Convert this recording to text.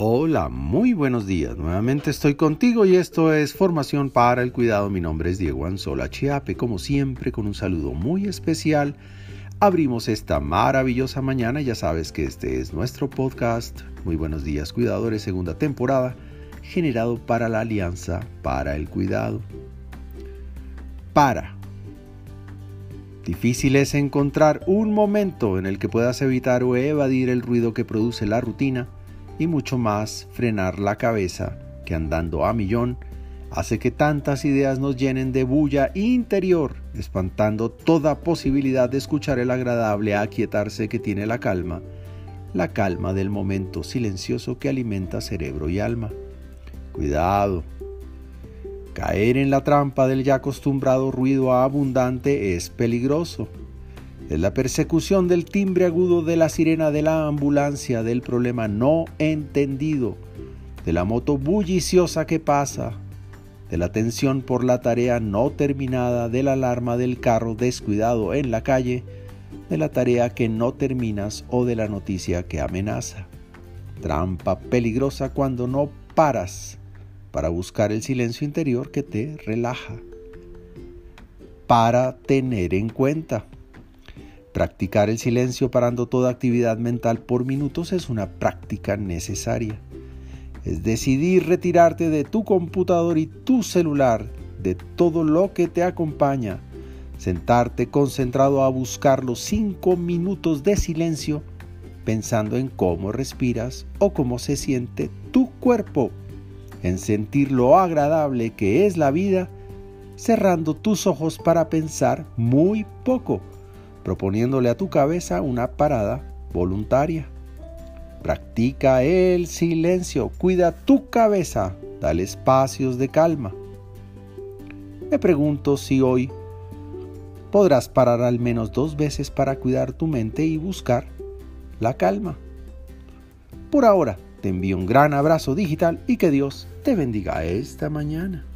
Hola, muy buenos días. Nuevamente estoy contigo y esto es Formación para el Cuidado. Mi nombre es Diego Anzola Chiape. Como siempre, con un saludo muy especial, abrimos esta maravillosa mañana. Ya sabes que este es nuestro podcast. Muy buenos días, cuidadores, segunda temporada, generado para la Alianza para el Cuidado. Para. Difícil es encontrar un momento en el que puedas evitar o evadir el ruido que produce la rutina y mucho más frenar la cabeza que andando a millón hace que tantas ideas nos llenen de bulla interior, espantando toda posibilidad de escuchar el agradable aquietarse que tiene la calma, la calma del momento silencioso que alimenta cerebro y alma. Cuidado. Caer en la trampa del ya acostumbrado ruido abundante es peligroso es la persecución del timbre agudo de la sirena de la ambulancia, del problema no entendido, de la moto bulliciosa que pasa, de la tensión por la tarea no terminada, de la alarma del carro descuidado en la calle, de la tarea que no terminas o de la noticia que amenaza. Trampa peligrosa cuando no paras para buscar el silencio interior que te relaja. Para tener en cuenta. Practicar el silencio parando toda actividad mental por minutos es una práctica necesaria. Es decidir retirarte de tu computador y tu celular, de todo lo que te acompaña, sentarte concentrado a buscar los cinco minutos de silencio pensando en cómo respiras o cómo se siente tu cuerpo, en sentir lo agradable que es la vida, cerrando tus ojos para pensar muy poco proponiéndole a tu cabeza una parada voluntaria. Practica el silencio, cuida tu cabeza, dale espacios de calma. Me pregunto si hoy podrás parar al menos dos veces para cuidar tu mente y buscar la calma. Por ahora, te envío un gran abrazo digital y que Dios te bendiga esta mañana.